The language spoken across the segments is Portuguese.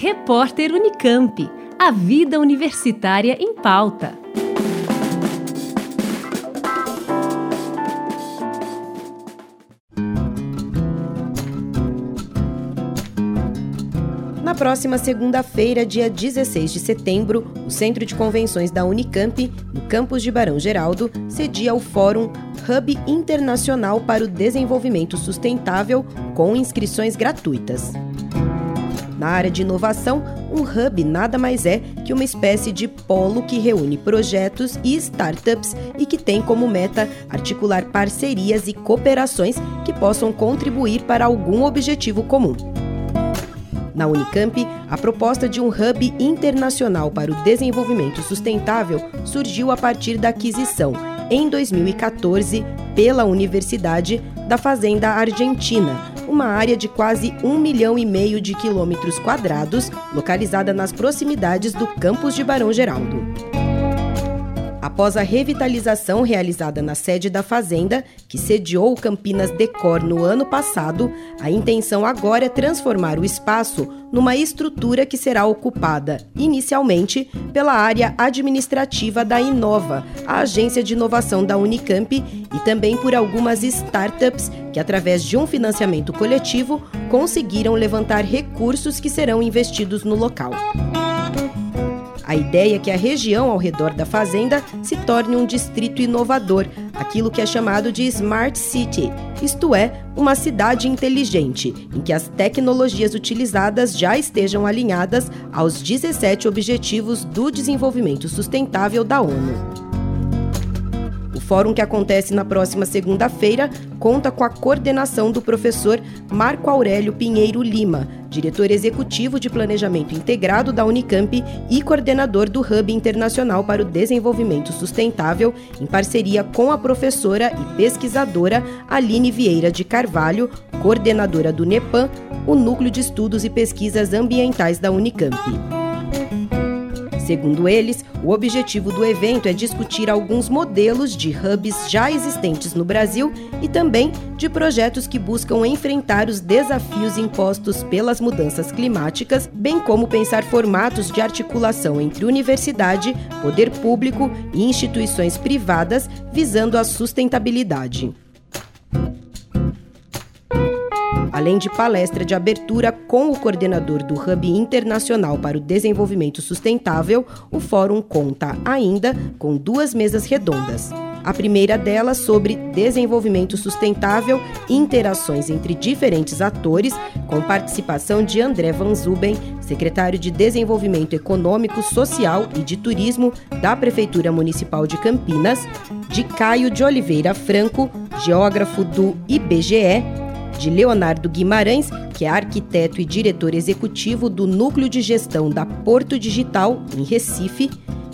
Repórter Unicamp. A vida universitária em pauta. Na próxima segunda-feira, dia 16 de setembro, o Centro de Convenções da Unicamp, no campus de Barão Geraldo, cedia o Fórum Hub Internacional para o Desenvolvimento Sustentável com inscrições gratuitas. Na área de inovação, um hub nada mais é que uma espécie de polo que reúne projetos e startups e que tem como meta articular parcerias e cooperações que possam contribuir para algum objetivo comum. Na Unicamp, a proposta de um hub internacional para o desenvolvimento sustentável surgiu a partir da aquisição, em 2014, pela Universidade da Fazenda Argentina, uma área de quase um milhão e meio de quilômetros quadrados, localizada nas proximidades do campus de Barão Geraldo. Após a revitalização realizada na sede da Fazenda, que sediou o Campinas Decor no ano passado, a intenção agora é transformar o espaço numa estrutura que será ocupada, inicialmente, pela área administrativa da Inova, a agência de inovação da Unicamp, e também por algumas startups que, através de um financiamento coletivo, conseguiram levantar recursos que serão investidos no local. A ideia é que a região ao redor da fazenda se torne um distrito inovador, aquilo que é chamado de Smart City, isto é, uma cidade inteligente, em que as tecnologias utilizadas já estejam alinhadas aos 17 Objetivos do Desenvolvimento Sustentável da ONU fórum que acontece na próxima segunda-feira conta com a coordenação do professor Marco Aurélio Pinheiro Lima, diretor executivo de Planejamento Integrado da Unicamp e coordenador do Hub Internacional para o Desenvolvimento Sustentável, em parceria com a professora e pesquisadora Aline Vieira de Carvalho, coordenadora do NEPAM, o Núcleo de Estudos e Pesquisas Ambientais da Unicamp. Segundo eles, o objetivo do evento é discutir alguns modelos de hubs já existentes no Brasil e também de projetos que buscam enfrentar os desafios impostos pelas mudanças climáticas, bem como pensar formatos de articulação entre universidade, poder público e instituições privadas visando a sustentabilidade. Além de palestra de abertura com o coordenador do Hub Internacional para o Desenvolvimento Sustentável, o fórum conta ainda com duas mesas redondas. A primeira delas sobre desenvolvimento sustentável interações entre diferentes atores, com participação de André Van Zuben, secretário de Desenvolvimento Econômico, Social e de Turismo da Prefeitura Municipal de Campinas, de Caio de Oliveira Franco, geógrafo do IBGE, de Leonardo Guimarães, que é arquiteto e diretor executivo do Núcleo de Gestão da Porto Digital, em Recife,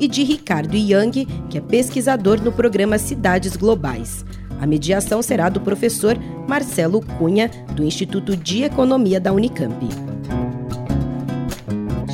e de Ricardo Young, que é pesquisador no programa Cidades Globais. A mediação será do professor Marcelo Cunha, do Instituto de Economia da Unicamp.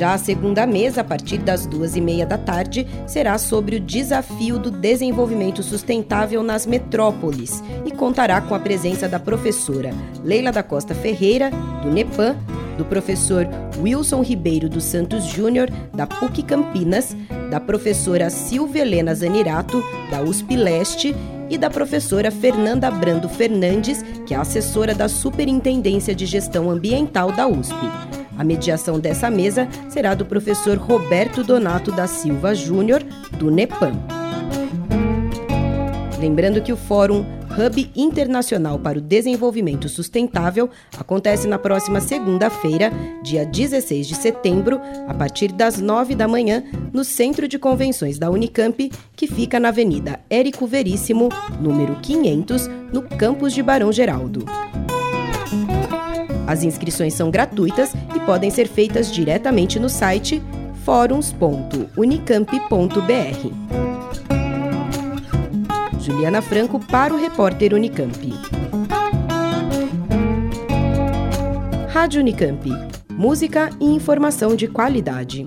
Já a segunda mesa, a partir das duas e meia da tarde, será sobre o desafio do desenvolvimento sustentável nas metrópoles e contará com a presença da professora Leila da Costa Ferreira, do NEPAM, do professor Wilson Ribeiro dos Santos Júnior, da PUC Campinas, da professora Silvia Helena Zanirato, da USP Leste, e da professora Fernanda Brando Fernandes, que é assessora da Superintendência de Gestão Ambiental da USP. A mediação dessa mesa será do professor Roberto Donato da Silva Júnior, do NEPAM. Lembrando que o Fórum Hub Internacional para o Desenvolvimento Sustentável acontece na próxima segunda-feira, dia 16 de setembro, a partir das 9 da manhã, no Centro de Convenções da Unicamp, que fica na Avenida Érico Veríssimo, número 500, no campus de Barão Geraldo. As inscrições são gratuitas e podem ser feitas diretamente no site fóruns.unicamp.br. Juliana Franco para o repórter Unicamp. Rádio Unicamp. Música e informação de qualidade.